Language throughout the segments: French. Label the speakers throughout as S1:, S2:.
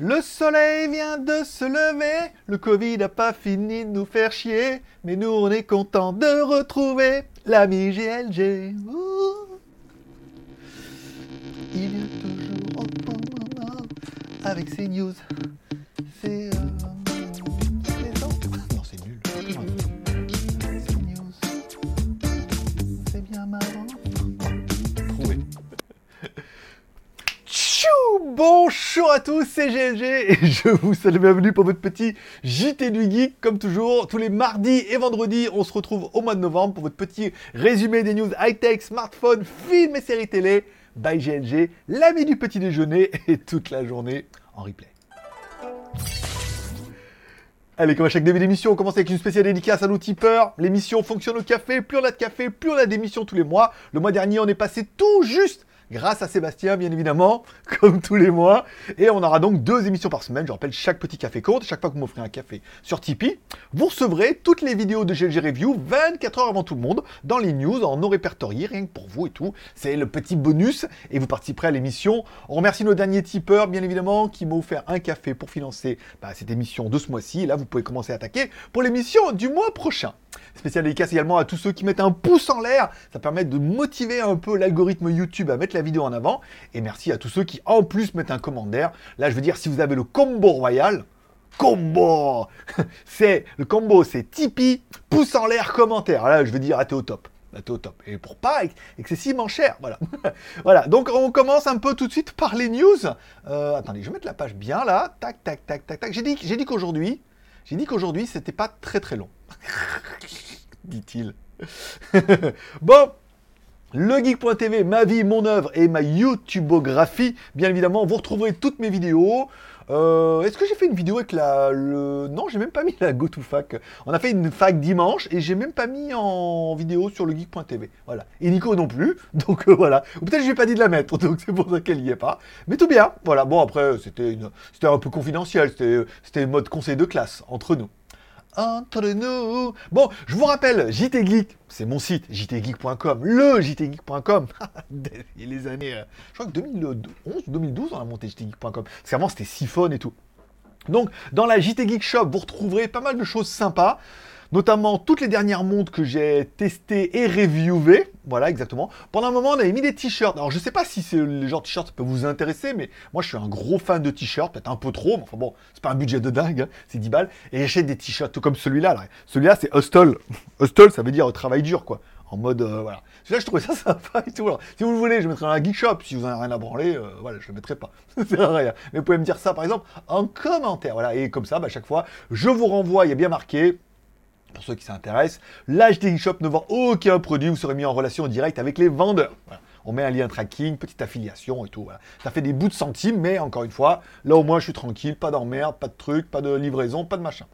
S1: Le soleil vient de se lever, le Covid n'a pas fini de nous faire chier, mais nous on est content de retrouver l'ami GLG. Ouh. Il vient toujours au moment avec ses news. Euh... Bonjour à tous, c'est GLG et je vous salue bienvenue pour votre petit JT du Geek. Comme toujours, tous les mardis et vendredis, on se retrouve au mois de novembre pour votre petit résumé des news high-tech, smartphones, films et séries télé by GLG, l'ami du petit déjeuner et toute la journée en replay. Allez, comme à chaque début d'émission, on commence avec une spéciale dédicace à nos tipeurs. L'émission fonctionne au café, plus on a de café, plus on a d'émissions tous les mois. Le mois dernier, on est passé tout juste grâce à Sébastien, bien évidemment, comme tous les mois. Et on aura donc deux émissions par semaine. Je rappelle, chaque petit café compte. Chaque fois que vous m'offrez un café sur Tipeee, vous recevrez toutes les vidéos de GLG Review 24 heures avant tout le monde, dans les news, en non répertorié, rien que pour vous et tout. C'est le petit bonus et vous participerez à l'émission. On remercie nos derniers tipeurs, bien évidemment, qui m'ont offert un café pour financer bah, cette émission de ce mois-ci. Et là, vous pouvez commencer à attaquer pour l'émission du mois prochain. Spécial dédicace également à tous ceux qui mettent un pouce en l'air. Ça permet de motiver un peu l'algorithme YouTube à mettre la vidéo en avant. Et merci à tous ceux qui en plus mettent un commentaire. Là, je veux dire, si vous avez le combo royal, combo C'est le combo, c'est Tipeee, pouce en l'air, commentaire. Là, je veux dire, t'es au top. T'es au top. Et pour pas excessivement cher, voilà. voilà, donc on commence un peu tout de suite par les news. Euh, attendez, je vais mettre la page bien là. Tac, tac, tac, tac, tac. J'ai dit, j'ai dit qu'aujourd'hui, j'ai dit qu'aujourd'hui, c'était pas très très long. Dit-il. bon, legeek.tv, ma vie, mon œuvre et ma YouTubeographie. Bien évidemment, vous retrouverez toutes mes vidéos. Euh, Est-ce que j'ai fait une vidéo avec la... Le... Non, j'ai même pas mis la GoToFac. On a fait une fac dimanche et j'ai même pas mis en vidéo sur legeek.tv. Voilà. Et Nico non plus. Donc euh, voilà. Ou peut-être je lui ai pas dit de la mettre. Donc c'est pour ça qu'elle y est pas. Mais tout bien. Voilà. Bon, après, c'était une... c'était un peu confidentiel. C'était mode conseil de classe entre nous nous. Bon, je vous rappelle, JT Geek, c'est mon site, jtgeek.com, le jtgeek.com. Il les années, euh, je crois que 2011 2012, on a monté jtgeek.com. Parce qu'avant, c'était siphon et tout. Donc, dans la JT Geek Shop, vous retrouverez pas mal de choses sympas notamment toutes les dernières montres que j'ai testées et reviewées. Voilà, exactement. Pendant un moment, on avait mis des t-shirts. Alors, je sais pas si c'est le genre de t-shirt peut vous intéresser, mais moi, je suis un gros fan de t-shirts, peut-être un peu trop, mais enfin bon, c'est pas un budget de dingue, hein, c'est 10 balles. Et j'achète des t-shirts tout comme celui-là. Là. Celui-là, c'est hustle. hustle, ça veut dire travail dur, quoi. En mode, euh, voilà. Celui-là, je trouvais ça sympa si vous le voulez, je mettrai dans la geek shop. Si vous en avez rien à branler, euh, voilà, je le mettrai pas. à rien. Mais vous pouvez me dire ça, par exemple, en commentaire. Voilà. Et comme ça, bah, à chaque fois, je vous renvoie, il y a bien marqué pour ceux qui s'intéressent, l'HDI Shop ne vend aucun produit, vous serez mis en relation directe avec les vendeurs. On met un lien tracking, petite affiliation et tout. Ça fait des bouts de centimes, mais encore une fois, là au moins je suis tranquille, pas d'emmerde, pas de trucs, pas de livraison, pas de machin.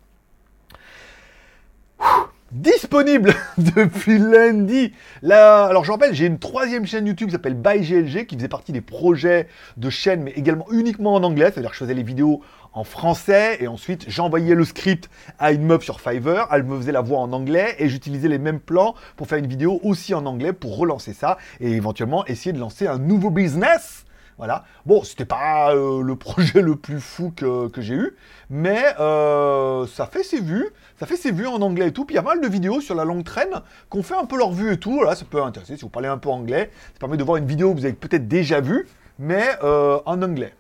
S1: Disponible depuis lundi. Là, alors je rappelle, j'ai une troisième chaîne YouTube qui s'appelle ByGLG, qui faisait partie des projets de chaîne, mais également uniquement en anglais. C'est-à-dire que je faisais les vidéos en français et ensuite j'envoyais le script à une meuf sur Fiverr, elle me faisait la voix en anglais et j'utilisais les mêmes plans pour faire une vidéo aussi en anglais pour relancer ça et éventuellement essayer de lancer un nouveau business. Voilà. Bon, c'était pas euh, le projet le plus fou que, j'ai eu, mais euh, ça fait ses vues, ça fait ses vues en anglais et tout. Puis il y a mal de vidéos sur la longue traîne qu'on fait un peu leur vue et tout. Voilà, ça peut intéresser si vous parlez un peu anglais. Ça permet de voir une vidéo que vous avez peut-être déjà vue, mais euh, en anglais.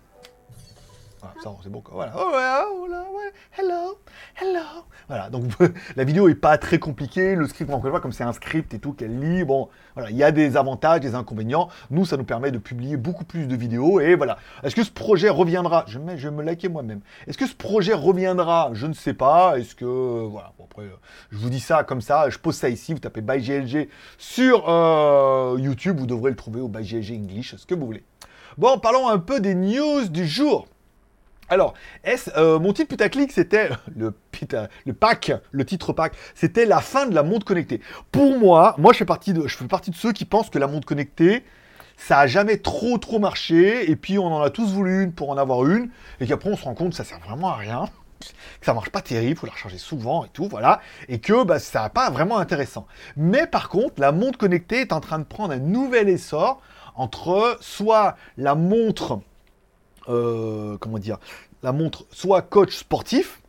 S1: Ça, c'est bon. Voilà. Oh, oh, hello, hello. Voilà, donc la vidéo est pas très compliquée. Le script, encore une fois, comme c'est un script et tout qu'elle lit, bon, voilà, il y a des avantages, des inconvénients. Nous, ça nous permet de publier beaucoup plus de vidéos. Et voilà. Est-ce que ce projet reviendra? Je, vais me liker moi-même. Est-ce que ce projet reviendra? Je ne sais pas. Est-ce que. Voilà. Après, je vous dis ça comme ça. Je pose ça ici. Vous tapez ByGLG sur euh, YouTube. Vous devrez le trouver au ByGLG English, ce que vous voulez. Bon, parlons un peu des news du jour. Alors, euh, mon titre putaclic, c'était le, le pack, le titre pack, c'était la fin de la montre connectée. Pour moi, moi je fais partie de, je fais partie de ceux qui pensent que la montre connectée, ça a jamais trop trop marché, et puis on en a tous voulu une pour en avoir une, et qu'après on se rend compte que ça sert vraiment à rien, que ça marche pas terrible, faut la recharger souvent et tout, voilà, et que bah, ça n'a pas vraiment intéressant. Mais par contre, la montre connectée est en train de prendre un nouvel essor entre soit la montre euh, comment dire, la montre soit coach sportif,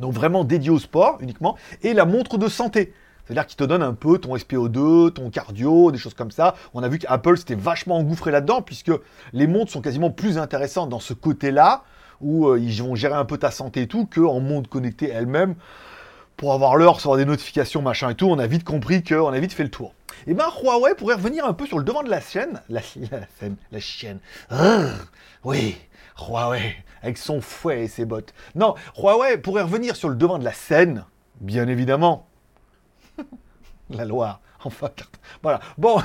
S1: donc vraiment dédié au sport uniquement, et la montre de santé. C'est-à-dire qu'il te donne un peu ton SPO2, ton cardio, des choses comme ça. On a vu qu'Apple s'était vachement engouffré là-dedans, puisque les montres sont quasiment plus intéressantes dans ce côté-là, où euh, ils vont gérer un peu ta santé et tout, qu'en montre connectée elle-même. Pour avoir l'heure, recevoir des notifications, machin et tout, on a vite compris qu'on a vite fait le tour. Et ben Huawei pourrait revenir un peu sur le devant de la chaîne. La, la, la oui, Huawei, avec son fouet et ses bottes. Non, Huawei pourrait revenir sur le devant de la scène, bien évidemment. la Loire, enfin, voilà. Bon.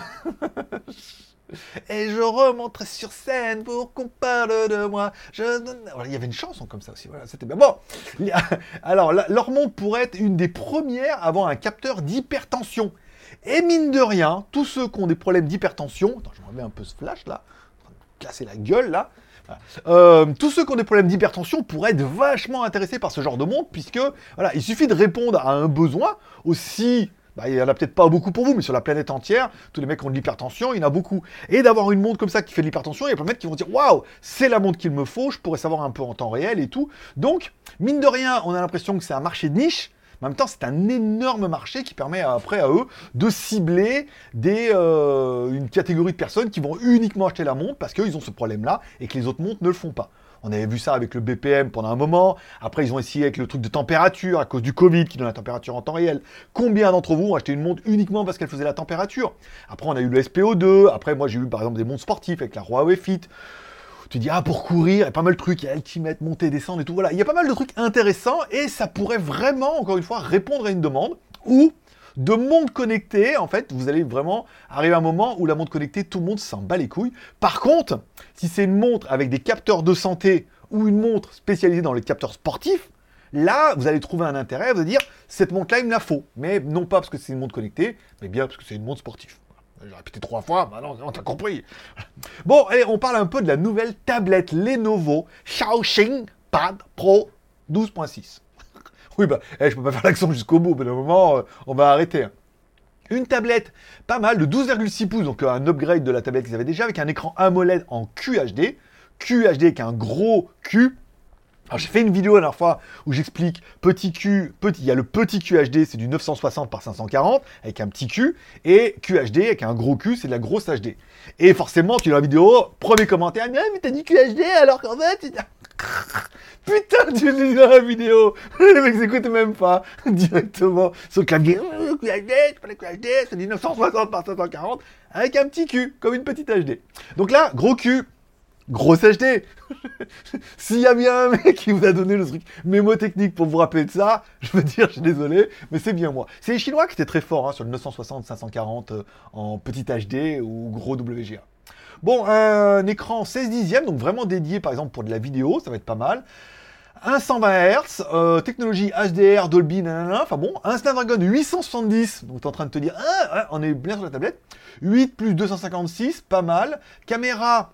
S1: Et je remonterai sur scène pour qu'on parle de moi. Il y avait une chanson comme ça aussi. Voilà, c'était bien. Bon, alors pourrait être une des premières avant un capteur d'hypertension. Et mine de rien, tous ceux qui ont des problèmes d'hypertension, attends, je remets un peu ce flash là, casser la gueule là. Euh, tous ceux qui ont des problèmes d'hypertension pourraient être vachement intéressés par ce genre de montre, puisque voilà, il suffit de répondre à un besoin aussi. Bah, il n'y en a peut-être pas beaucoup pour vous, mais sur la planète entière, tous les mecs ont de l'hypertension, il y en a beaucoup. Et d'avoir une montre comme ça qui fait de l'hypertension, il y a plein de mecs qui vont dire Waouh, c'est la montre qu'il me faut, je pourrais savoir un peu en temps réel et tout. Donc, mine de rien, on a l'impression que c'est un marché de niche, en même temps, c'est un énorme marché qui permet après à eux de cibler euh, une catégorie de personnes qui vont uniquement acheter la montre parce qu'ils ont ce problème-là et que les autres montres ne le font pas. On avait vu ça avec le BPM pendant un moment. Après, ils ont essayé avec le truc de température à cause du Covid qui donne la température en temps réel. Combien d'entre vous ont acheté une montre uniquement parce qu'elle faisait la température? Après, on a eu le SPO2. Après, moi, j'ai eu par exemple des montres sportives avec la Huawei Fit tu dis, ah, pour courir, il y a pas mal de trucs, il y a Ultimate, monter, descendre et tout. Voilà, il y a pas mal de trucs intéressants et ça pourrait vraiment, encore une fois, répondre à une demande ou de montre connectée, en fait, vous allez vraiment arriver à un moment où la montre connectée, tout le monde s'en bat les couilles. Par contre, si c'est une montre avec des capteurs de santé ou une montre spécialisée dans les capteurs sportifs, là, vous allez trouver un intérêt, vous allez dire, cette montre-là, il me la faut. Mais non pas parce que c'est une montre connectée, mais bien parce que c'est une montre sportive. J'ai répété trois fois, bah non, on t'a compris. Bon, allez, on parle un peu de la nouvelle tablette Lenovo Xiaoxing Pad Pro 12.6. oui, bah, eh, je peux pas faire l'accent jusqu'au bout, mais au moment, euh, on va arrêter. Hein. Une tablette pas mal de 12,6 pouces, donc euh, un upgrade de la tablette qu'ils avaient déjà, avec un écran AMOLED en QHD. QHD avec un gros Q, alors j'ai fait une vidéo la dernière fois où j'explique petit Q, petit, il y a le petit QHD, c'est du 960 par 540 avec un petit Q, et QHD avec un gros Q, c'est de la grosse HD. Et forcément, tu as la vidéo, premier commentaire, ah, mais t'as dit QHD alors qu'en fait, Putain, tu l'as dit dans la vidéo Les mecs s'écoutent même pas directement sur le clavier. QHD, c'est pas le QHD, c'est du 960 par 540 avec un petit Q, comme une petite HD. Donc là, gros Q, Grosse HD S'il y a bien un mec qui vous a donné le truc mémotechnique pour vous rappeler de ça, je veux dire, je suis désolé, mais c'est bien moi. C'est les Chinois qui étaient très forts hein, sur le 960-540 euh, en petit HD ou gros WGA. Bon, un écran 16 dixièmes, donc vraiment dédié par exemple pour de la vidéo, ça va être pas mal. Un 120 Hz, euh, technologie HDR, Dolby, nanana, enfin bon, un Snapdragon 870, donc t'es en train de te dire, ah, on est bien sur la tablette. 8 plus 256, pas mal. Caméra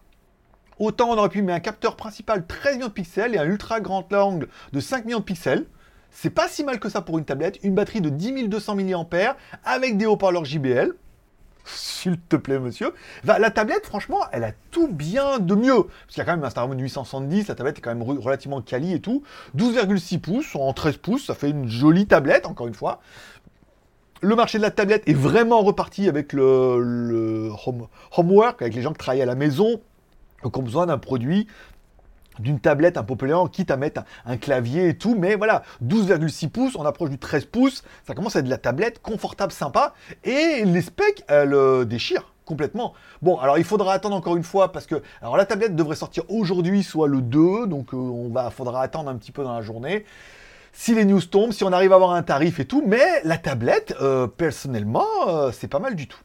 S1: Autant on aurait pu mettre un capteur principal 13 millions de pixels et un ultra grand angle de 5 millions de pixels. C'est pas si mal que ça pour une tablette. Une batterie de 10 200 mAh avec des haut-parleurs JBL. S'il te plaît, monsieur. la tablette, franchement, elle a tout bien de mieux. Parce qu'il y a quand même un Snapdragon 870, la tablette est quand même relativement quali et tout. 12,6 pouces en 13 pouces, ça fait une jolie tablette, encore une fois. Le marché de la tablette est vraiment reparti avec le, homework, avec les gens qui travaillent à la maison, donc on a besoin d'un produit d'une tablette un plus quitte à mettre un, clavier et tout, mais voilà, 12,6 pouces, on approche du 13 pouces, ça commence à être de la tablette confortable, sympa, et les specs, elles euh, déchirent complètement. Bon, alors il faudra attendre encore une fois, parce que, alors la tablette devrait sortir aujourd'hui, soit le 2, donc euh, on va, faudra attendre un petit peu dans la journée. Si les news tombent, si on arrive à avoir un tarif et tout, mais la tablette, euh, personnellement, c'est pas mal du tout.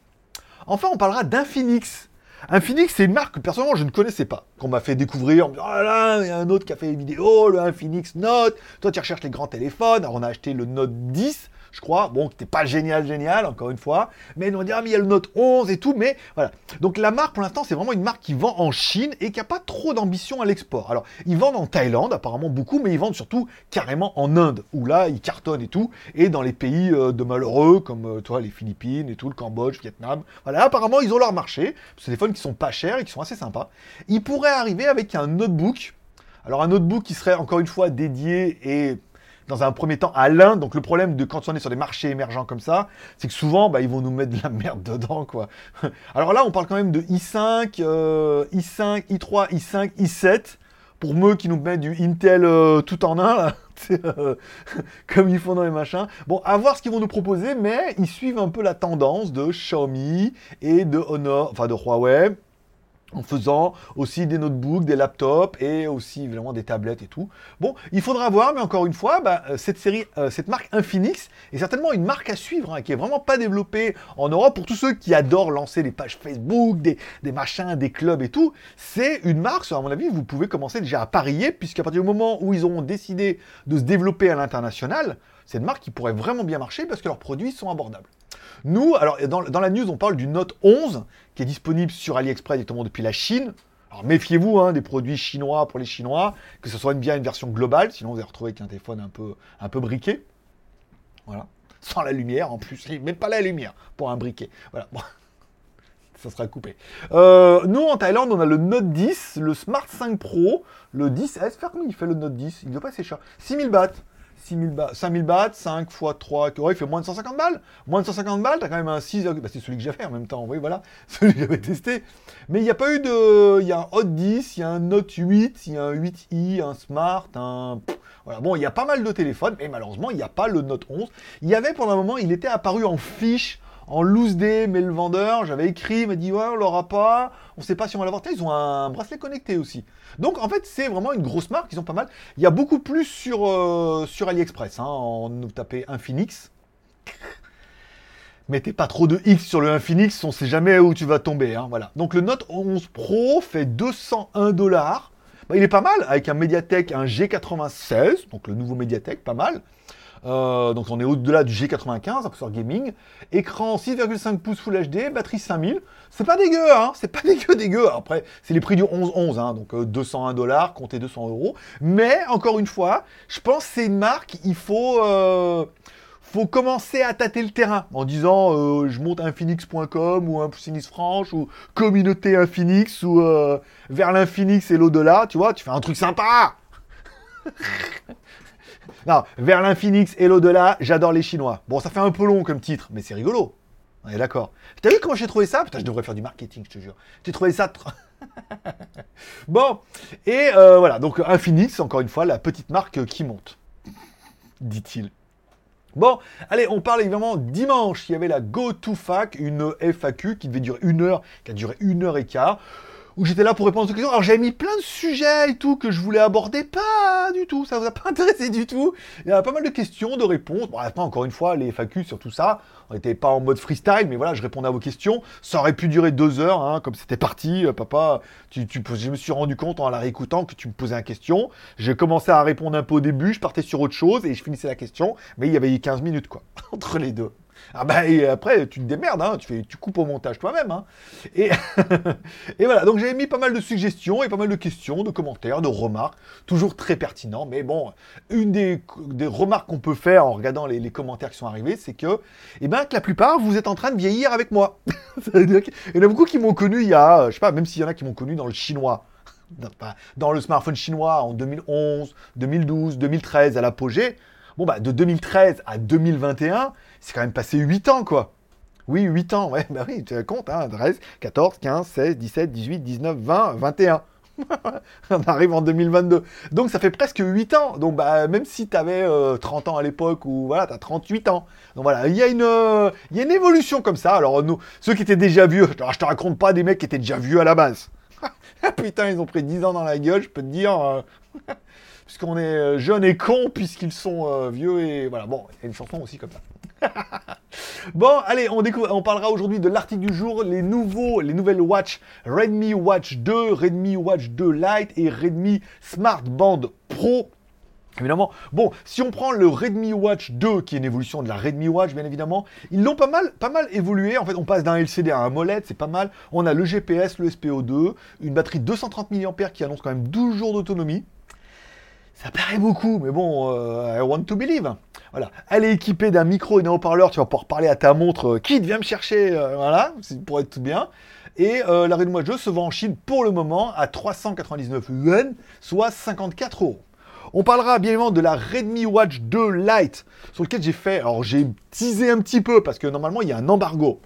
S1: Enfin, on parlera d'Infinix. Infinix, c'est une marque que personnellement je ne connaissais pas, qu'on m'a fait découvrir. oh là il y a un autre qui a fait une vidéo, le Infinix Note. Toi, tu recherches les grands téléphones. Alors, on a acheté le Note 10 je crois. Bon, qui n'était pas génial, génial, encore une fois. Mais ils vont dire, ah, mais il y a le Note 11 et tout. Mais voilà. Donc la marque, pour l'instant, c'est vraiment une marque qui vend en Chine et qui n'a pas trop d'ambition à l'export. Alors, ils vendent en Thaïlande, apparemment beaucoup, mais ils vendent surtout carrément en Inde, où là, ils cartonnent et tout. Et dans les pays euh, de malheureux, comme euh, toi, les Philippines et tout, le Cambodge, Vietnam. Voilà, apparemment, ils ont leur marché. Ces téléphones qui sont pas chers et qui sont assez sympas. Ils pourraient arriver avec un notebook Alors un notebook qui serait encore une fois dédié et dans un premier temps à l'Inde. Donc le problème de quand on est sur des marchés émergents comme ça, c'est que souvent bah, ils vont nous mettre de la merde dedans quoi. Alors là on parle quand même de i5, i5, i3, i5, i7 pour eux qui nous mettent du Intel euh, tout en un, euh, comme ils font dans les machins. Bon, à voir ce qu'ils vont nous proposer, mais ils suivent un peu la tendance de Xiaomi et de Honor, enfin de Huawei, en faisant aussi des notebooks, des laptops et aussi évidemment des tablettes et tout. Bon, il faudra voir, mais encore une fois, bah, euh, cette série, euh, cette marque Infinix est certainement une marque à suivre, hein, qui est vraiment pas développée en Europe pour tous ceux qui adorent lancer des pages Facebook, des, des machins, des clubs et tout. C'est une marque, à mon avis, vous pouvez commencer déjà à parier, puisqu'à partir du moment où ils auront décidé de se développer à l'international, c'est une marque qui pourrait vraiment bien marcher parce que leurs produits sont abordables. Nous, alors dans, la news, on parle du Note 11 qui est disponible sur AliExpress directement depuis la Chine. Alors méfiez-vous hein, des produits chinois pour les Chinois, que ce soit bien une version globale, sinon vous allez retrouver avec un téléphone un peu, un peu briqué. Voilà. Sans la lumière en plus, même pas la lumière pour un briquet. Voilà. Ça sera coupé. Euh, nous, en Thaïlande, on a le Note 10, le Smart 5 Pro, le 10S. Faire il fait le Note 10 Il ne doit pas assez cher. 6000 bahts. 6000 bahts, 5000 bahts, 5 x 3, ouais, il fait moins de 150 balles. Moins de 150 balles, t'as quand même un 6, bah, c'est celui que j'ai fait en même temps, oui, voilà, celui que j'avais testé. Mais il n'y a pas eu de. Il y a un Hot 10, il y a un Note 8, il y a un 8i, un Smart, un. Voilà, bon, il y a pas mal de téléphones, mais malheureusement, il n'y a pas le Note 11. Il y avait pendant un moment, il était apparu en fiche en loose day, mais le vendeur, j'avais écrit, m'a dit ouais, on l'aura pas, on sait pas si on va l'avoir. Ils ont un bracelet connecté aussi. Donc en fait, c'est vraiment une grosse marque, ils ont pas mal. Il y a beaucoup plus sur, euh, AliExpress. Hein, en nous taper Infinix. Mettez pas trop de X sur le Infinix, on sait jamais où tu vas tomber. Hein, voilà. Donc le Note 11 Pro fait 201 dollars. Bah, il est pas mal, avec un Mediatek, un G96, donc le nouveau Mediatek, pas mal. Euh, donc on est au-delà du G95, processeur gaming. Écran 6,5 pouces Full HD, batterie 5000. C'est pas dégueu, hein C'est pas dégueu, dégueu. Après, c'est les prix du 11-11, hein donc 201 euh, dollars, comptez 200 euros. Mais, encore une fois, je pense que c'est une marque, il faut... Euh, faut commencer à tâter le terrain en disant je monte infinix.com ou un Phoenix Franche ou communauté Infinix ou vers l'infinix et l'au-delà, tu vois, tu fais un truc sympa Non, vers l'infinix et l'au-delà, j'adore les Chinois. Bon, ça fait un peu long comme titre, mais c'est rigolo. On est d'accord. T'as vu comment j'ai trouvé ça? Putain, je devrais faire du marketing, je te jure. J'ai trouvé ça. bon, et euh, voilà, donc Infinix, encore une fois, la petite marque qui monte, dit-il. Bon, allez, on parle évidemment dimanche. Il y avait la Go to Fac, une FAQ qui devait durer une heure, qui a duré une heure et quart où j'étais là pour répondre aux questions. Alors j'avais mis plein de sujets et tout que je voulais aborder, pas du tout, ça vous a pas intéressé du tout. Il y a pas mal de questions, de réponses. Bon, pas encore une fois, les FAQ sur tout ça, on n'était pas en mode freestyle, mais voilà, je répondais à vos questions. Ça aurait pu durer deux heures, hein, comme c'était parti. Euh, papa, tu, je me suis rendu compte en la réécoutant que tu me posais une question. J'ai commencé à répondre un peu au début, je partais sur autre chose et je finissais la question, mais il y avait 15 minutes quoi, entre les deux. Ah bah et après tu te démerdes, hein, tu, coupes au montage toi-même. Hein. Et, voilà, donc j'avais mis pas mal de suggestions et pas mal de questions, de commentaires, de remarques, toujours très pertinents. Mais bon, une des, remarques qu'on peut faire en regardant les, commentaires qui sont arrivés, c'est que, eh ben, que la plupart, vous êtes en train de vieillir avec moi. Qu'il y en a beaucoup qui m'ont connu il y a, je sais pas, même s'il y en a qui m'ont connu dans le chinois. Dans le smartphone chinois en 2011, 2012, 2013 à l'apogée. Bon bah de 2013 à 2021, c'est quand même passé 8 ans, quoi. Oui, 8 ans, ouais, bah oui, tu comptes, hein, 13, 14, 15, 16, 17, 18, 19, 20, 21. On arrive en 2022. Donc ça fait presque 8 ans. Donc bah, même si tu avais 30 ans à l'époque ou voilà, tu as 38 ans. Donc voilà, il y, a une, il y a une évolution comme ça. Alors nous, ceux qui étaient déjà vieux, je te, te raconte pas des mecs qui étaient déjà vieux à la base. Putain, ils ont pris 10 ans dans la gueule, je peux te dire. Euh, puisqu'on est euh, jeune et con, puisqu'ils sont euh, vieux et voilà. Bon, il y a une aussi comme ça. bon, allez, on, on parlera aujourd'hui de l'article du jour, les nouveaux, les nouvelles watch Redmi Watch 2, Redmi Watch 2 Lite et Redmi Smart Band Pro. Évidemment, bon, si on prend le Redmi Watch 2, qui est une évolution de la Redmi Watch, bien évidemment, ils l'ont pas mal, pas mal évolué. En fait, on passe d'un LCD à un MOLED, c'est pas mal. On a le GPS, le SPO2, une batterie de 230 mAh qui annonce quand même 12 jours d'autonomie. Ça paraît beaucoup, mais bon, euh, I want to believe. Voilà. Elle est équipée d'un micro et d'un haut-parleur, tu vas pouvoir parler à ta montre, euh, qui vient me chercher, euh, voilà, pour être tout bien. Et euh, la Redmi Watch 2 se vend en Chine pour le moment à 399 yuan, soit 54 euros. On parlera bien évidemment de la Redmi Watch 2 Lite, sur lequel j'ai fait, alors j'ai teasé un petit peu, parce que normalement il y a un embargo.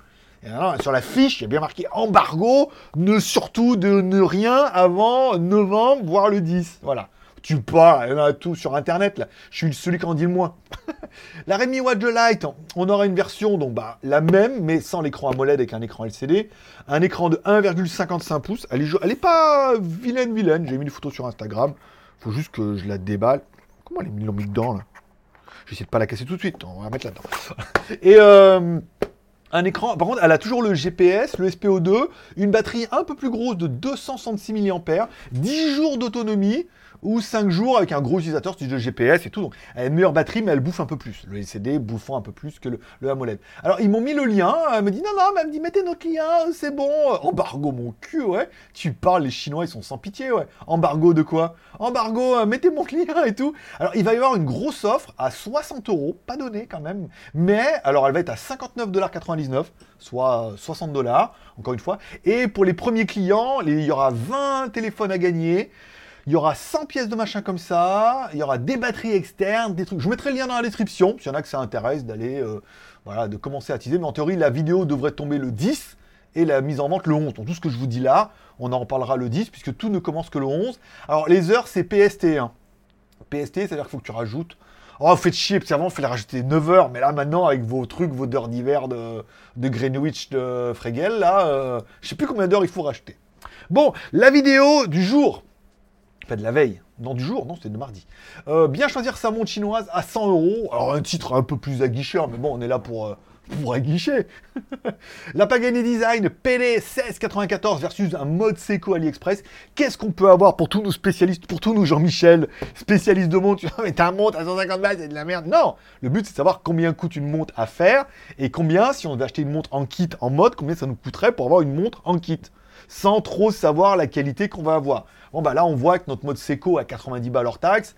S1: Et alors, sur la fiche, il y a bien marqué embargo, ne surtout de ne rien avant novembre, voire le 10. Voilà. Tu parles, tout sur internet là. Je suis celui qui en dit le moins. la Redmi Watch 2 Lite, on aura une version donc bah, la même, mais sans l'écran AMOLED avec un écran LCD. Un écran de 1,55 pouces. Elle est, elle est pas vilaine, vilaine. J'ai mis une photo sur Instagram. Faut juste que je la déballe. Comment elle est mis dedans là? J'essaie de pas la casser tout de suite. On va la mettre là-dedans. Et euh, un écran, par contre, elle a toujours le GPS, le SPO2, une batterie un peu plus grosse de 266 mAh, 10 jours d'autonomie ou 5 jours avec un gros utilisateur de GPS et tout. Donc, elle a une meilleure batterie, mais elle bouffe un peu plus. Le LCD bouffant un peu plus que le, AMOLED. Alors, ils m'ont mis le lien. Elle me dit non, non, mais elle me dit mettez notre lien, c'est bon. Embargo, mon cul, ouais. Tu parles, les Chinois, ils sont sans pitié, ouais. Embargo de quoi? Embargo, euh, mettez mon client et tout. Alors, il va y avoir une grosse offre à 60 euros, pas donné quand même. Mais, alors, elle va être à 59,99$, soit 60 dollars, encore une fois. Et pour les premiers clients, il y aura 20 téléphones à gagner. Il y aura 100 pièces de machin comme ça, il y aura des batteries externes, des trucs. Je vous mettrai le lien dans la description, s'il y en a que ça intéresse d'aller, euh, voilà, de commencer à teaser. Mais en théorie, la vidéo devrait tomber le 10 et la mise en vente le 11. Donc tout ce que je vous dis là, on en reparlera le 10 puisque tout ne commence que le 11. Alors les heures, c'est PST. Hein. PST, c'est-à-dire qu'il faut que tu rajoutes. Oh, faites chier, parce qu'avant, il fallait rajouter 9 heures, mais là, maintenant, avec vos trucs, vos heures d'hiver de, de, Greenwich, de Fregel, là, euh, je sais plus combien d'heures il faut racheter. Bon, la vidéo du jour, pas de la veille, non du jour, non c'était de mardi. Euh, bien choisir sa montre chinoise à 100 euros. Alors un titre un peu plus aguicheur, mais bon, on est là pour, euh, pour aguicher. la Pagani Design PD 1694 versus un mode Seco AliExpress. Qu'est-ce qu'on peut avoir pour tous nos spécialistes, pour tous nos Jean-Michel, spécialistes de montre Mais ta montre à 150 balles, c'est de la merde. Non Le but c'est de savoir combien coûte une montre à faire et combien, si on devait acheter une montre en kit en mode, combien ça nous coûterait pour avoir une montre en kit sans trop savoir la qualité qu'on va avoir. Bon, bah là, on voit que notre mode Seco à 90 balles hors taxe,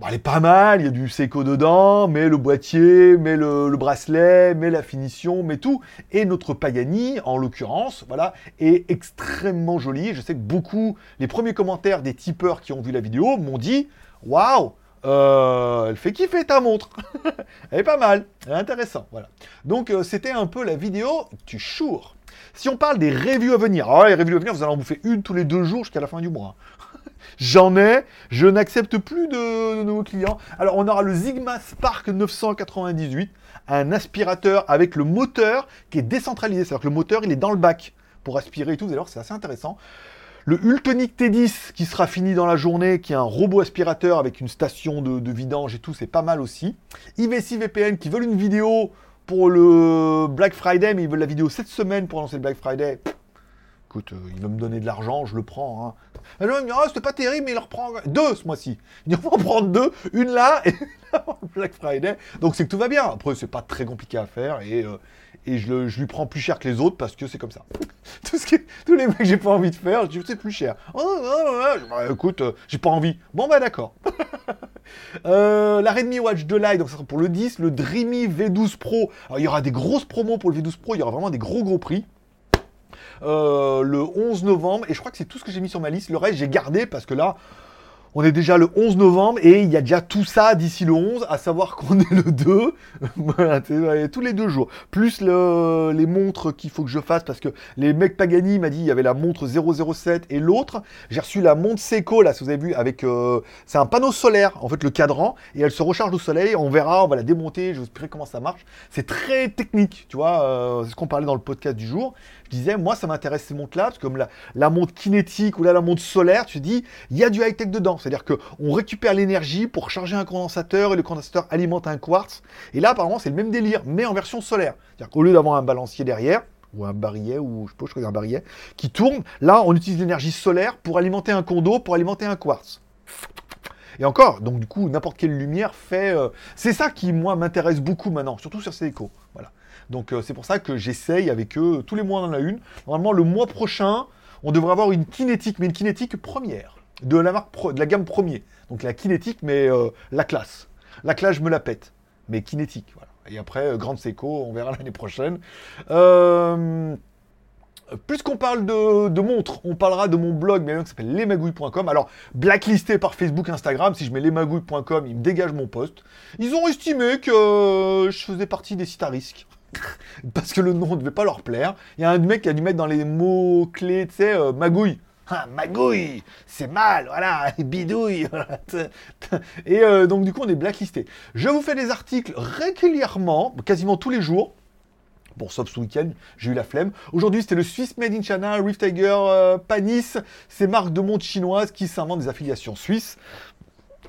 S1: bon, elle est pas mal, il y a du Seco dedans, mais le boîtier, mais le, bracelet, mais la finition, mais tout. Et notre Pagani, en l'occurrence, voilà, est extrêmement joli. Je sais que beaucoup, les premiers commentaires des tipeurs qui ont vu la vidéo m'ont dit Waouh euh, elle fait kiffer ta montre. elle est pas mal, elle est intéressante, voilà. Donc euh, c'était un peu la vidéo tu chour. Si on parle des reviews à venir, alors les reviews à venir, vous allez en bouffer une tous les deux jours jusqu'à la fin du mois. J'en ai, je n'accepte plus de, nouveaux clients. Alors on aura le Sigma Spark 998, un aspirateur avec le moteur qui est décentralisé, c'est-à-dire que le moteur il est dans le bac pour aspirer et tout, vous allez voir c'est assez intéressant. Le Ultonic T10 qui sera fini dans la journée, qui est un robot aspirateur avec une station de, de vidange et tout, c'est pas mal aussi. IVC VPN qui veulent une vidéo pour le Black Friday, mais ils veulent la vidéo cette semaine pour lancer le Black Friday. Écoute, euh, il va me donner de l'argent, je le prends. Hein. Là, il me dit, ah, c'était pas terrible, mais il reprend deux ce mois-ci. Il va en prendre deux, une là et le Black Friday. Donc c'est que tout va bien. Après, c'est pas très compliqué à faire et, euh, et je, je, lui prends plus cher que les autres parce que c'est comme ça. Tout ce qui, tous les mecs que j'ai pas envie de faire, je dis, c'est plus cher. Oh, bah, écoute, euh, j'ai pas envie. Bon, bah d'accord. Euh, la Redmi Watch 2 Lite, donc ça sera pour le 10, le Dreamy V12 Pro. Alors, il y aura des grosses promos pour le V12 Pro, il y aura vraiment des gros gros prix. Euh, le 11 novembre, et je crois que c'est tout ce que j'ai mis sur ma liste. Le reste, j'ai gardé parce que là, on est déjà le 11 novembre et il y a déjà tout ça d'ici le 11, à savoir qu'on est le 2, voilà, tous les deux jours. Plus les montres qu'il faut que je fasse parce que les mecs Pagani m'a dit il y avait la montre 007 et l'autre. J'ai reçu la montre Seiko là, si vous avez vu, avec euh, c'est un panneau solaire en fait le cadran et elle se recharge au soleil. On verra, on va la démonter, je vous expliquerai comment ça marche. C'est très technique, tu vois, euh, c'est ce qu'on parlait dans le podcast du jour je disais, moi, ça m'intéresse ces montres-là, comme la, montre kinétique ou là, la montre solaire, tu dis, il y a du high-tech dedans. C'est-à-dire qu'on récupère l'énergie pour charger un condensateur et le condensateur alimente un quartz. Et là, apparemment, c'est le même délire, mais en version solaire. C'est-à-dire qu'au lieu d'avoir un balancier derrière, ou un barillet, ou je sais pas, je crois un barillet, qui tourne, là, on utilise l'énergie solaire pour alimenter un condo, pour alimenter un quartz. Et encore, donc du coup, n'importe quelle lumière fait. Euh, c'est ça qui, moi, m'intéresse beaucoup maintenant, surtout sur ces échos. Voilà. Donc euh, c'est pour ça que j'essaye avec eux tous les mois dans la une. Normalement, le mois prochain, on devrait avoir une kinétique, mais une kinétique première, de la, marque de la gamme premier. Donc la kinétique, mais euh, la classe. La classe, je me la pète, mais kinétique. Et après, euh, Grande Seco, on verra l'année prochaine. Puisqu'on parle de, montres, on parlera de mon blog mais qui s'appelle lesmagouilles.com. Alors, blacklisté par Facebook, Instagram, si je mets lesmagouilles.com, ils me dégagent mon poste. Ils ont estimé que euh, je faisais partie des sites à risque. Parce que le nom ne devait pas leur plaire. Il y a un mec qui a dû mettre dans les mots-clés, tu sais, euh, magouille. Ah, magouille, c'est mal, voilà, bidouille. Et euh, donc du coup, on est blacklisté. Je vous fais des articles régulièrement, quasiment tous les jours. Bon, sauf ce week-end, j'ai eu la flemme. Aujourd'hui, c'était le Swiss Made in China, Rift Tiger, euh, Panis, ces marques de montres chinoises qui s'inventent des affiliations suisses.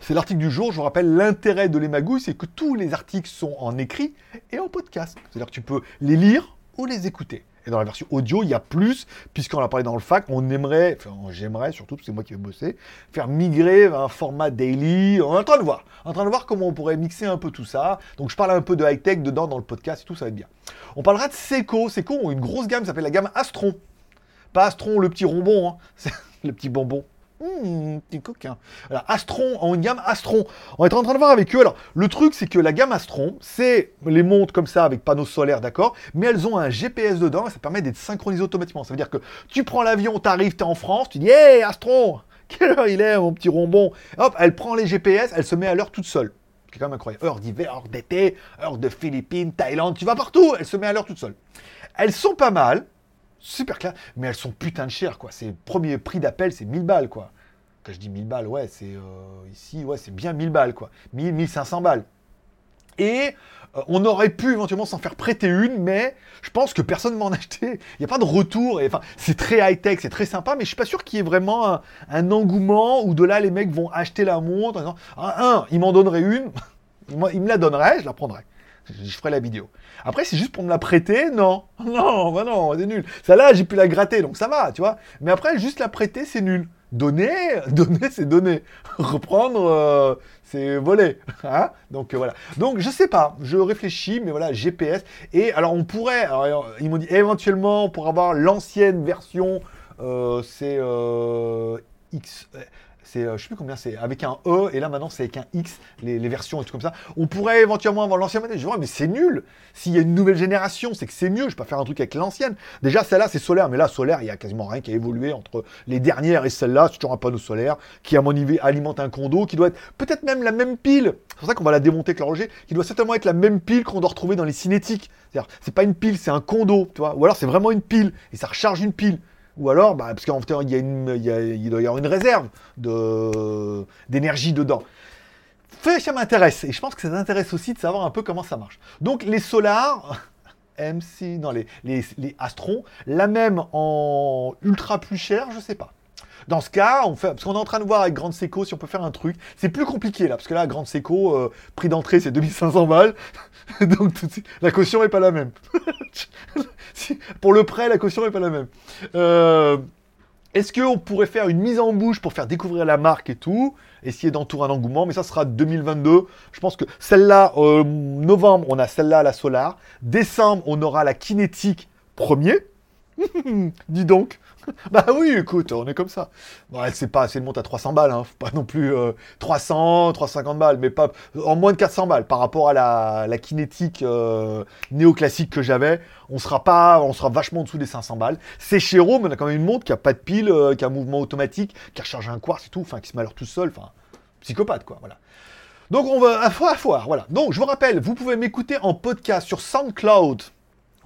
S1: C'est l'article du jour. Je vous rappelle, l'intérêt de les c'est que tous les articles sont en écrit et en podcast. C'est-à-dire que tu peux les lire ou les écouter. Et dans la version audio, il y a plus, puisqu'on a parlé dans le fac, on aimerait, enfin j'aimerais surtout, parce que c'est moi qui vais bosser, faire migrer un format daily. On est en train de voir. En train de voir comment on pourrait mixer un peu tout ça. Donc je parle un peu de high-tech dedans dans le podcast et tout, ça va être bien. On parlera de Seco. Seco ont une grosse gamme, ça s'appelle la gamme Astron. Pas Astron, le petit rombon, hein. le petit bonbon. Hum, petit coquin. Alors, Astron, en une gamme Astron. On est en train de voir avec eux. Alors, le truc, c'est que la gamme Astron, c'est les montres comme ça avec panneaux solaires, d'accord Mais elles ont un GPS dedans et ça permet d'être synchronisé automatiquement. Ça veut dire que tu prends l'avion, t'arrives, t'es en France, tu dis Hé, Astron Quelle heure il est, mon petit rombon? Hop, elle prend les GPS, elle se met à l'heure toute seule. C'est quand même incroyable. Heure d'hiver, heure d'été, heure de Philippines, Thaïlande, tu vas partout, elle se met à l'heure toute seule. Elles sont pas mal super clair, mais elles sont putain de chères, quoi. C'est premier prix d'appel, c'est 1000 balles, quoi. Quand je dis 1000 balles, ouais, c'est euh, ici, ouais, c'est bien 1000 balles, quoi. 1000, 1500 balles. Et euh, on aurait pu éventuellement s'en faire prêter une, mais je pense que personne ne m'en acheté. Il n'y a pas de retour. Et, enfin, c'est très high-tech, c'est très sympa, mais je suis pas sûr qu'il y ait vraiment un, engouement où de là les mecs vont acheter la montre en disant ah, un, ils m'en donneraient une, ils me la donneraient, je la prendrais je ferai la vidéo. Après, c'est juste pour me la prêter, non. Non, bah non, c'est nul. Celle-là, j'ai pu la gratter, donc ça va, tu vois. Mais après, juste la prêter, c'est nul. Donner, donner, c'est donner. Reprendre, euh, c'est voler. Hein donc euh, voilà. Donc je sais pas, je réfléchis, mais voilà, GPS. Et alors on pourrait, alors, ils m'ont dit éventuellement pour avoir l'ancienne version, euh, c'est X c'est, euh, je sais plus combien c'est, avec un E, et là maintenant c'est avec un X, les, versions et tout comme ça. On pourrait éventuellement avoir l'ancien modèle. Je vois, mais c'est nul. S'il y a une nouvelle génération, c'est que c'est mieux. Je peux faire un truc avec l'ancienne. Déjà, celle-là, c'est solaire, mais là, solaire, il y a quasiment rien qui a évolué entre les dernières et celle-là. C'est toujours un panneau solaire qui, à mon niveau, alimente un condo, qui doit être peut-être même la même pile. C'est pour ça qu'on va la démonter avec l'horloger, qui doit certainement être la même pile qu'on doit retrouver dans les cinétiques. C'est-à-dire, c'est pas une pile, c'est un condo, tu vois. Ou alors c'est vraiment une pile, et ça recharge une pile. Ou alors, bah, parce qu'en fait, il, y a doit y avoir une réserve d'énergie dedans. Ça m'intéresse. Et je pense que ça t'intéresse aussi de savoir un peu comment ça marche. Donc, les solars, MC, non, les, les, Astrons, la même en ultra plus cher, je sais pas. Dans ce cas, on fait, parce qu'on est en train de voir avec Grande Seco si on peut faire un truc. C'est plus compliqué là, parce que là, Grande Seco, euh, prix d'entrée c'est 2500 balles. Donc la caution est pas la même. pour le prêt, la caution est pas la même. Euh, est-ce qu'on pourrait faire une mise en bouche pour faire découvrir la marque et tout Essayer d'entourer un engouement, mais ça sera 2022. Je pense que celle-là, euh, novembre, on a celle-là, la Solar. Décembre, on aura la Kinétique premier. Dis donc. bah oui, écoute, on est comme ça. Bon, c'est pas, c'est une montre à 300 balles, hein. pas non plus 300, euh, 350 balles, mais pas en moins de 400 balles par rapport à la, la kinétique euh, néoclassique que j'avais. On sera pas, on sera vachement en dessous des 500 balles. C'est chez Rome, on a quand même une montre qui a pas de pile, euh, qui a un mouvement automatique, qui recharge un quartz et tout, enfin qui se met tout seul, enfin psychopathe quoi, voilà. Donc on va à fois à fois, voilà. Donc je vous rappelle, vous pouvez m'écouter en podcast sur SoundCloud.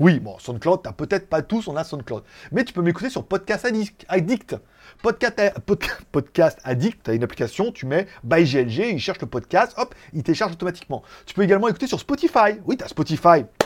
S1: Oui, bon, SoundCloud, t'as peut-être pas tous, on a SoundCloud. Mais tu peux m'écouter sur Podcast Addict. Podcast, podcast Addict, tu as une application, tu mets by GLG, il cherche le podcast, hop, il télécharge automatiquement. Tu peux également écouter sur Spotify. Oui, tu as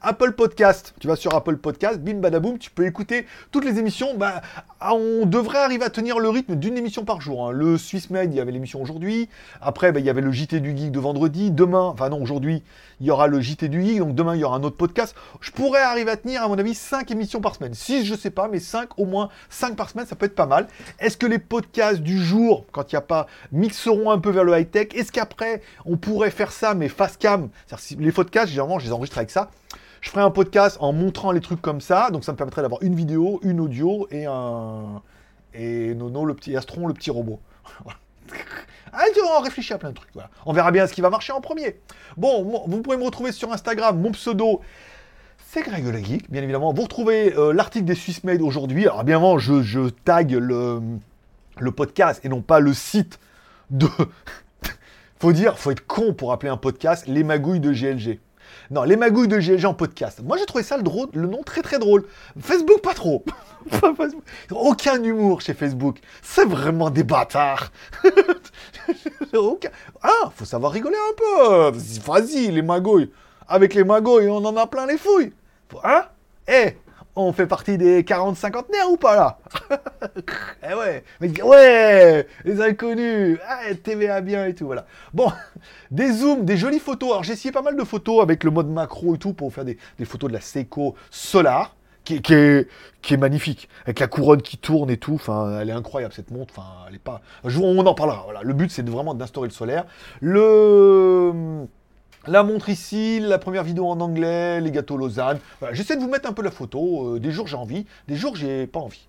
S1: Apple Podcast, tu vas sur Apple Podcast, bim badaboum, tu peux écouter toutes les émissions. Bah, on devrait arriver à tenir le rythme d'une émission par jour. Hein. Le Swiss Med, il y avait l'émission aujourd'hui. Après, bah, il y avait le JT du Geek de vendredi. Demain, enfin non, aujourd'hui, il y aura le JT du Geek. Donc demain, il y aura un autre podcast. Je pourrais arriver à tenir, à mon avis, 5 émissions par semaine. 6, je sais pas, mais 5, au moins 5 par semaine, ça peut être pas mal. Est-ce que les podcasts du jour, quand il n'y a pas, mixeront un peu vers le high-tech? Est-ce qu'après, on pourrait faire ça, mais face cam? Les podcasts, généralement, je les enregistre avec ça. Je ferai un podcast en montrant les trucs comme ça, donc ça me permettrait d'avoir une vidéo, une audio et un et Nono le petit Astron le petit robot. Ah, on réfléchit à plein de trucs. On verra bien ce qui va marcher en premier. Bon, vous pouvez me retrouver sur Instagram. Mon pseudo, c'est Greg le Geek, bien évidemment. Vous retrouvez euh, l'article des Swiss Made aujourd'hui. Alors, bien évidemment, je, je tag le, le podcast et non pas le site de. faut dire, faut être con pour appeler un podcast les magouilles de GLG. Non, les magouilles de GLG en podcast. Moi, j'ai trouvé ça le, drôle, le nom très très drôle. Facebook, pas trop. Aucun humour chez Facebook. C'est vraiment des bâtards. Aucun- Ah, faut savoir rigoler un peu. Vas-y, les magouilles. Avec les magouilles, on en a plein les fouilles. Hein? Eh, on fait partie des 40 cinquantenaires ou pas là Eh ouais, mais ouais, les inconnus, ah, TVA bien et tout, voilà. Bon, des zooms, des jolies photos. Alors j'ai essayé pas mal de photos avec le mode macro et tout pour faire des, des photos de la Seiko Solar, qui, qui est, qui est magnifique, avec la couronne qui tourne et tout. Enfin, elle est incroyable cette montre. Enfin, elle est pas. un jour, on en parlera. Voilà, le but c'est vraiment d'instaurer le solaire. Le la montre ici, la première vidéo en anglais, les gâteaux Lausanne. J'essaie de vous mettre un peu la photo. euh, des jours j'ai envie, des jours j'ai pas envie.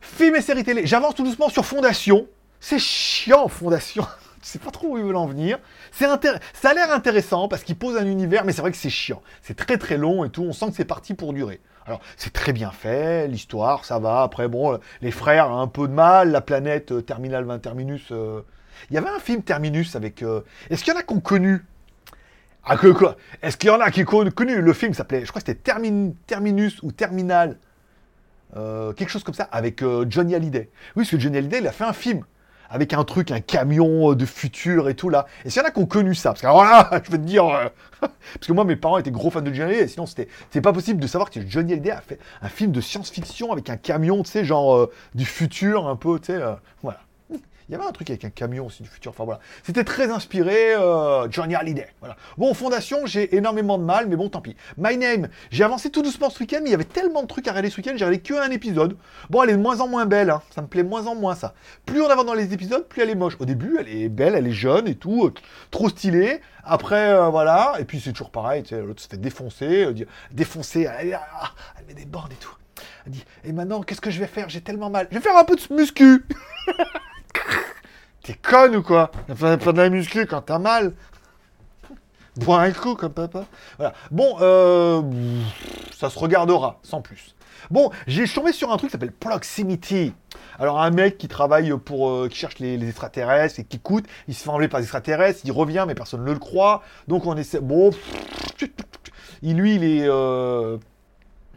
S1: Film et séries télé. J'avance tout doucement sur Fondation. C'est chiant, Fondation. Je sais pas trop où ils veulent en venir. Ça a l'air intéressant parce qu'il pose un univers, mais c'est vrai que c'est chiant. C'est très très long et tout. On sent que c'est parti pour durer. Alors, c'est très bien fait, l'histoire, ça va. Après, bon, les frères un peu de mal. La planète euh, Terminal 20 Terminus. euh, Il y avait un film Terminus avec. euh, Est-ce qu'il y en a qui ont connu? Ah, que quoi? Est-ce qu'il y en a qui ont connu? Le film s'appelait, je crois que c'était Termin- Terminus ou Terminal, euh, quelque chose comme ça, avec euh, Johnny Hallyday. Oui, parce que Johnny Hallyday, il a fait un film avec un truc, un camion de futur et tout là. Et s'il y en a qui ont connu ça, parce que alors là, je vais te dire, parce que moi mes parents étaient gros fans de Johnny Hallyday, sinon c'était, c'était pas possible de savoir que Johnny Hallyday a fait un film de science-fiction avec un camion, tu sais, genre du futur, un peu, tu sais, voilà. Il y avait un truc avec un camion aussi du futur. Enfin voilà. C'était très inspiré euh, Johnny Hallyday. Voilà. Bon, Fondation, j'ai énormément de mal, mais bon, tant pis. My Name, j'ai avancé tout doucement ce week-end, mais il y avait tellement de trucs à regarder ce week-end, j'ai regardé que un épisode. Bon, elle est de moins en moins belle, hein. ça me plaît moins en moins ça. Plus on avance dans les épisodes, plus elle est moche. Au début, elle est belle, elle est jeune et tout, euh, trop stylée. Après, euh, voilà. Et puis c'est toujours pareil, l'autre se fait défoncer, défoncer, elle, ah, elle met des bandes et tout. Elle dit, et maintenant, qu'est-ce que je vais faire? J'ai tellement mal. Je vais faire un peu de muscu. T'es conne ou quoi? Faire de la muscu quand t'as mal? Bois un coup comme papa. Voilà. Bon, euh, ça se regardera, sans plus. Bon, j'ai tombé sur un truc qui s'appelle Proximity. Alors un mec qui travaille pour, euh, qui cherche les, extraterrestres et qui coûte, il se fait enlever par les extraterrestres, il revient mais personne ne le croit. Donc on essaie. Bon, il, lui il est, euh,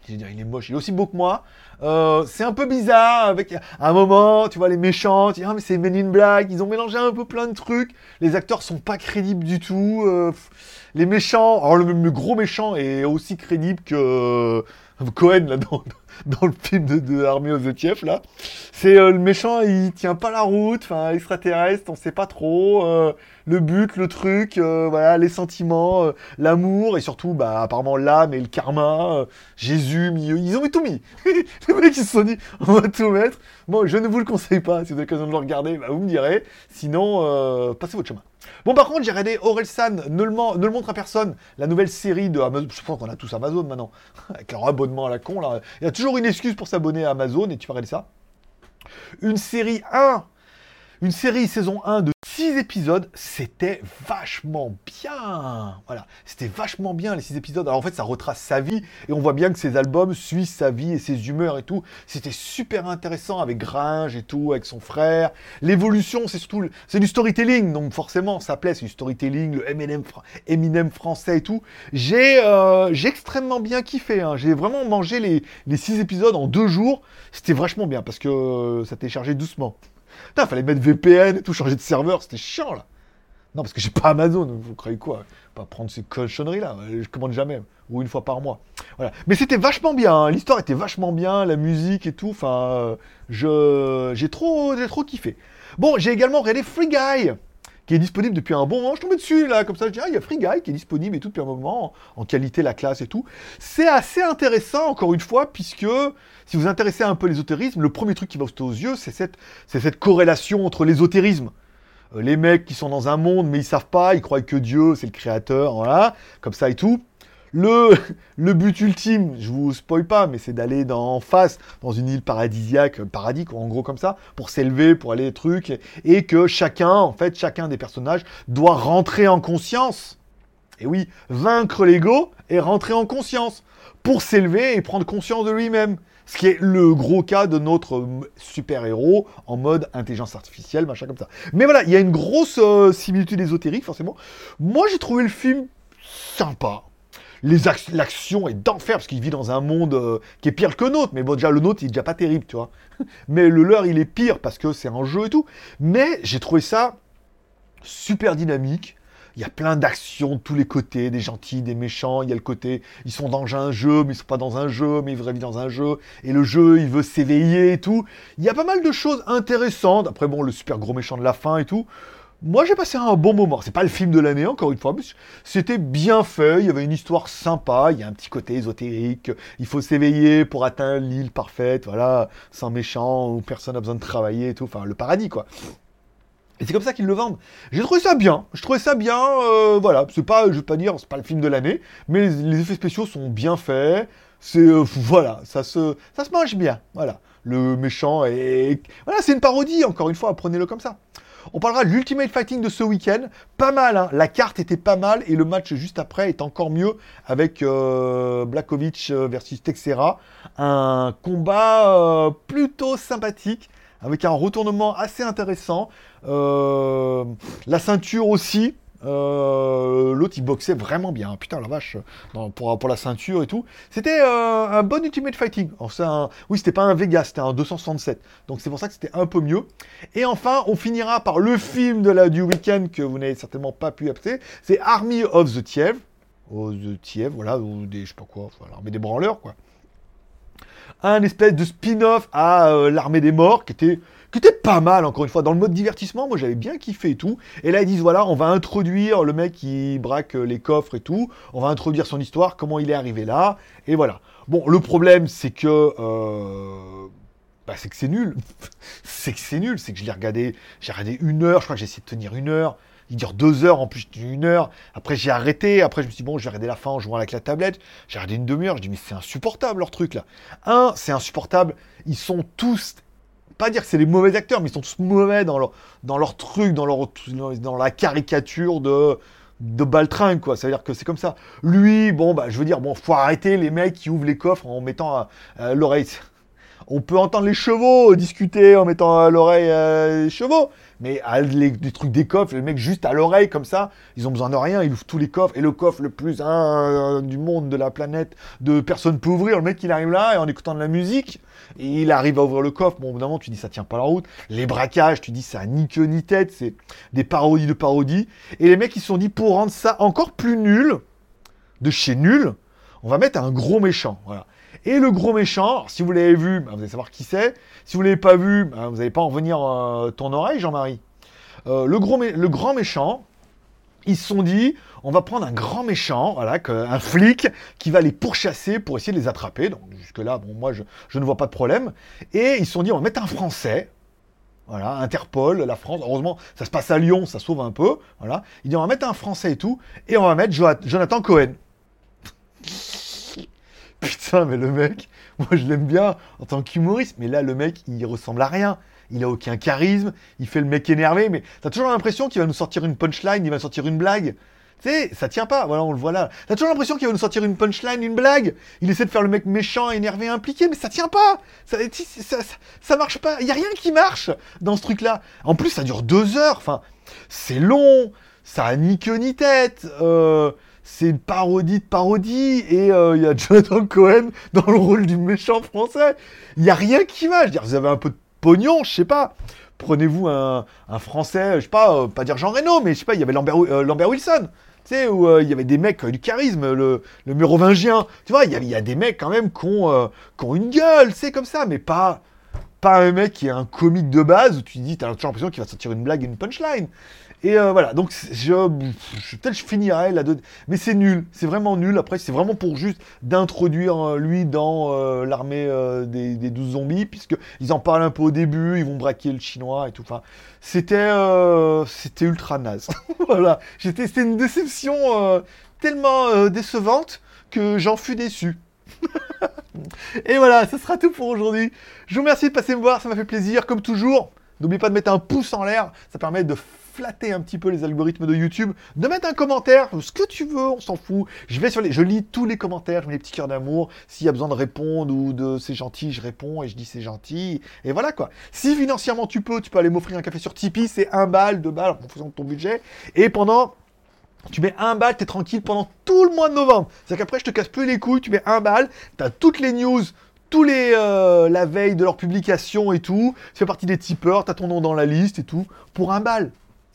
S1: il est moche, il est aussi beau que moi. Euh, c'est un peu bizarre, avec un moment, tu vois, les méchants, tu dis, ah, mais c'est Men in Black, ils ont mélangé un peu plein de trucs, les acteurs sont pas crédibles du tout, euh, les méchants, alors le, le gros méchant est aussi crédible que euh, Cohen, là, dans, le film de, de Armée aux là. C'est euh, le méchant, il tient pas la route, enfin, extraterrestre, on sait pas trop, euh, le but, le truc, euh, voilà, les sentiments, l'amour, et surtout, bah, apparemment, l'âme et le karma, Jésus, mis- ils ont mis tout mis. les mecs, ils se sont dit, on va tout mettre. Bon, je ne vous le conseille pas, si vous avez l'occasion de le regarder, bah, vous me direz. Sinon, passez votre chemin. Bon, par contre, j'ai regardé Orelsan, ne le, ne le montre à personne, la nouvelle série de Amazon. Je pense qu'on a tous Amazon maintenant, avec leur abonnement à la con, là. Il y a toujours une excuse pour s'abonner à Amazon, et tu vas regarder ça. Une série 1, une série saison 1 de 6 épisodes, c'était vachement bien. Voilà, c'était vachement bien les 6 épisodes. Alors en fait, ça retrace sa vie et on voit bien que ces albums suivent sa vie et ses humeurs et tout. C'était super intéressant avec Gringe et tout, avec son frère. L'évolution, c'est surtout c'est du storytelling, donc forcément ça plaît, c'est du storytelling, le fr- Eminem français et tout. J'ai euh, j'ai extrêmement bien kiffé. hein. J'ai vraiment mangé les, les 6 épisodes en deux jours. C'était vachement bien parce que euh, ça téléchargeait doucement. Putain, fallait mettre VPN et tout, changer de serveur, c'était chiant là. Non, parce que j'ai pas Amazon, vous croyez quoi? Pas prendre ces cochonneries là, je commande jamais, ou une fois par mois. Voilà. Mais c'était vachement bien, hein. l'histoire était vachement bien, la musique et tout, enfin, euh, je j'ai trop, j'ai trop kiffé. Bon, j'ai également regardé Free Guy, qui est disponible depuis un bon moment. Je tombé dessus là, comme ça, je dis, ah, il y a Free Guy qui est disponible et tout depuis un moment, en, en qualité, la classe et tout. C'est assez intéressant, encore une fois, puisque si vous intéressez un peu l'ésotérisme, le premier truc qui va vous sauter aux yeux, c'est cette, corrélation entre l'ésotérisme. Euh, les mecs qui sont dans un monde, mais ils savent pas, ils croient que Dieu, c'est le créateur, voilà, comme ça et tout. Le, but ultime, je vous spoil pas, mais c'est d'aller en face, dans une île paradisiaque, paradis, quoi, en gros comme ça, pour s'élever, pour aller trucs, et que chacun, en fait, chacun des personnages doit rentrer en conscience Et oui, vaincre l'ego et rentrer en conscience pour s'élever et prendre conscience de lui-même. Ce qui est le gros cas de notre super-héros en mode intelligence artificielle, machin comme ça. Mais voilà, il y a une grosse euh, similitude ésotérique, forcément. Moi, j'ai trouvé le film sympa. L'action est d'enfer, parce qu'il vit dans un monde euh, qui est pire que le nôtre. Mais bon, déjà, le nôtre, il est déjà pas terrible, tu vois. Mais le leur, il est pire, parce que c'est un jeu et tout. Mais j'ai trouvé ça super dynamique. Il y a plein d'actions de tous les côtés, des gentils, des méchants. Il y a le côté, ils sont dans un jeu, mais ils sont pas dans un jeu, mais ils vivre dans un jeu. Et le jeu, il veut s'éveiller et tout. Il y a pas mal de choses intéressantes. Après, bon, le super gros méchant de la fin et tout. Moi, j'ai passé un bon moment. C'est pas le film de l'année, encore une fois, mais c'était bien fait. Il y avait une histoire sympa. Il y a un petit côté ésotérique. Il faut s'éveiller pour atteindre l'île parfaite, voilà, sans méchant, où personne n'a besoin de travailler et tout. Enfin, le paradis, quoi. Et c'est comme ça qu'ils le vendent. J'ai trouvé ça bien. Je trouvais ça bien. Euh, voilà, c'est pas, je vais pas dire, c'est pas le film de l'année, mais les, effets spéciaux sont bien faits. C'est euh, voilà, ça se, ça se mange bien. Voilà, le méchant et voilà, c'est une parodie. Encore une fois, prenez-le comme ça. On parlera de l'Ultimate Fighting de ce week-end. Pas mal, hein. la carte était pas mal et le match juste après est encore mieux avec euh, Blakovic versus Texera. Un combat plutôt sympathique avec un retournement assez intéressant. Euh, la ceinture aussi. Euh, l'autre il boxait vraiment bien, putain la vache, pour, pour, la ceinture et tout. C'était euh, un bon Ultimate Fighting. Un, oui, c'était pas un Vegas, c'était un 267. Donc c'est pour ça que c'était un peu mieux. Et enfin, on finira par le film de la, du week-end que vous n'avez certainement pas pu appeler. C'est Army of the Tiev. Oh, the Tiev, voilà, ou des, je sais pas quoi, l'armée des branleurs, quoi. Un espèce de spin-off à l'armée des morts qui était qui pas mal, encore une fois, dans le mode divertissement, moi j'avais bien kiffé et tout. Et là ils disent, voilà, on va introduire le mec qui braque les coffres et tout, on va introduire son histoire, comment il est arrivé là, et voilà. Bon, le problème c'est que... Euh, bah, c'est que c'est nul. c'est que c'est nul, c'est que je l'ai regardé, j'ai regardé une heure, je crois que j'ai essayé de tenir une heure. Il dure deux heures, en plus une heure. Après, j'ai arrêté. Après, je me suis dit, bon, je vais regarder la fin en jouant avec la tablette. J'ai regardé une demi-heure. Je dis, mais c'est insupportable leur truc là. Un, c'est insupportable. Ils sont tous pas dire que c'est les mauvais acteurs, mais ils sont tous mauvais dans leur, dans leur truc, dans, leur, dans la caricature de, de Baltringue, quoi. Ça veut dire que c'est comme ça. Lui, bon, bah, je veux dire, bon, faut arrêter les mecs qui ouvrent les coffres en mettant l'oreille. On peut entendre les chevaux discuter en mettant à l'oreille euh, les chevaux, mais les, trucs des coffres, les mecs juste à l'oreille comme ça, ils ont besoin de rien, ils ouvrent tous les coffres, et le coffre le plus du monde, de la planète, de personne peut ouvrir, le mec il arrive là, et en écoutant de la musique, il arrive à ouvrir le coffre. Bon, évidemment, tu dis ça tient pas la route. Les braquages, tu dis ça ni queue ni tête. C'est des parodies de parodies. Et les mecs, ils se sont dit pour rendre ça encore plus nul, de chez nul, on va mettre un gros méchant. Et le gros méchant, si vous l'avez vu, bah, vous allez savoir qui c'est. Si vous l'avez pas vu, bah, vous n'allez pas en venir euh, ton oreille, Jean-Marie. Euh, le, gros grand méchant, ils se sont dit, on va prendre un grand méchant, voilà, un flic qui va les pourchasser pour essayer de les attraper. Donc jusque-là, moi, je, ne vois pas de problème. Et ils se sont dit, on va mettre un Français. Voilà, Interpol, la France. Heureusement, ça se passe à Lyon, ça sauve un peu. Voilà. Ils disent, on va mettre un Français et tout. Et on va mettre Jonathan Cohen. Putain, mais le mec, moi je l'aime bien en tant qu'humoriste, mais là le mec, il ressemble à rien. Il a aucun charisme, il fait le mec énervé, mais t'as toujours l'impression qu'il va nous sortir une punchline, il va sortir une blague. Tu sais, ça tient pas. Voilà, on le voit là. T'as toujours l'impression qu'il va nous sortir une punchline, une blague. Il essaie de faire le mec méchant, énervé, impliqué, mais ça tient pas. Ça, marche pas. Il y a rien qui marche dans ce truc-là. En plus, ça dure deux heures. Enfin, c'est long. Ça a ni queue ni tête. Euh, c'est une parodie de parodie. Et euh, il y a Jonathan Cohen dans le rôle du méchant français. Il y a rien qui va. Je veux dire, vous avez un peu de pognon, je sais pas prenez-vous un, français, je sais pas, euh, pas dire Jean Reno, mais je sais pas, il y avait Lambert, Lambert Wilson tu sais, où euh, il y avait des mecs du charisme, le, le mérovingien, tu vois, il y, a, des mecs quand même qui ont, euh, une gueule, c'est comme ça, mais pas, pas un mec qui est un comique de base où tu dis, t'as toujours l'impression qu'il va sortir une blague et une punchline. Et euh, voilà, donc je, peut-être je finirai là dedans mais c'est nul, c'est vraiment nul. Après, c'est vraiment pour juste d'introduire euh, lui dans euh, l'armée des, des 12 zombies, puisqu'ils en parlent un peu au début, ils vont braquer le chinois et tout. Enfin, c'était c'était ultra naze. voilà, c'était une déception tellement décevante que j'en fus déçu. et voilà, ce sera tout pour aujourd'hui. Je vous remercie de passer me voir, ça m'a fait plaisir, comme toujours. N'oubliez pas de mettre un pouce en l'air, ça permet de flatter un petit peu les algorithmes de YouTube, de mettre un commentaire, ce que tu veux, on s'en fout. Je vais sur les, je lis tous les commentaires, je mets les petits cœurs d'amour. S'il y a besoin de répondre ou de c'est gentil, je réponds et je dis c'est gentil. Et voilà quoi. Si financièrement tu peux, tu peux aller m'offrir un café sur Tipeee, c'est un balle, deux balles en fonction de ton budget. Et pendant tu mets un balle, t'es tranquille pendant tout le mois de novembre. C'est-à-dire qu'après, je te casse plus les couilles, tu mets un balle, t'as toutes les news, tous les euh, la veille de leur publication et tout. Tu fais partie des tipeurs, t'as ton nom dans la liste et tout. Pour un balle.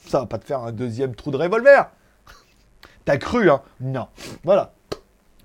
S1: Ça va pas te faire un deuxième trou de revolver. T'as cru, hein? Non. Voilà.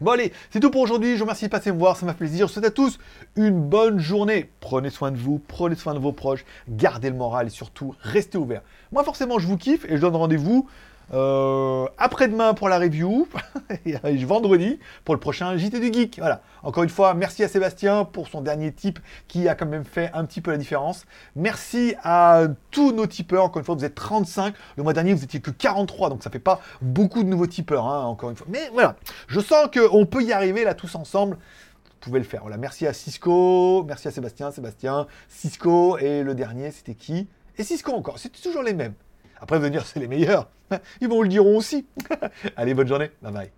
S1: Bon allez, c'est tout pour aujourd'hui. Je vous remercie de passer me voir, ça m'a fait plaisir. Je vous souhaite à tous une bonne journée. Prenez soin de vous, prenez soin de vos proches, gardez le moral et surtout restez ouverts. Moi forcément je vous kiffe et je donne rendez-vous euh, après-demain pour la review, et vendredi pour le prochain JT du Geek. Voilà. Encore une fois, merci à Sébastien pour son dernier tip qui a quand même fait un petit peu la différence. Merci à tous nos tipeurs. Encore une fois, vous êtes 35. Le mois dernier, vous étiez que 43, donc ça fait pas beaucoup de nouveaux tipeurs, hein, encore une fois. Mais voilà, je sens qu'on peut y arriver là tous ensemble. Vous pouvez le faire. Voilà, merci à Cisco, merci à Sébastien, Sébastien, Cisco, et le dernier, c'était qui? Et Cisco encore, c'est toujours les mêmes. Après, venir, c'est les meilleurs. Ils vont le diront aussi. Allez, bonne journée. Bye bye.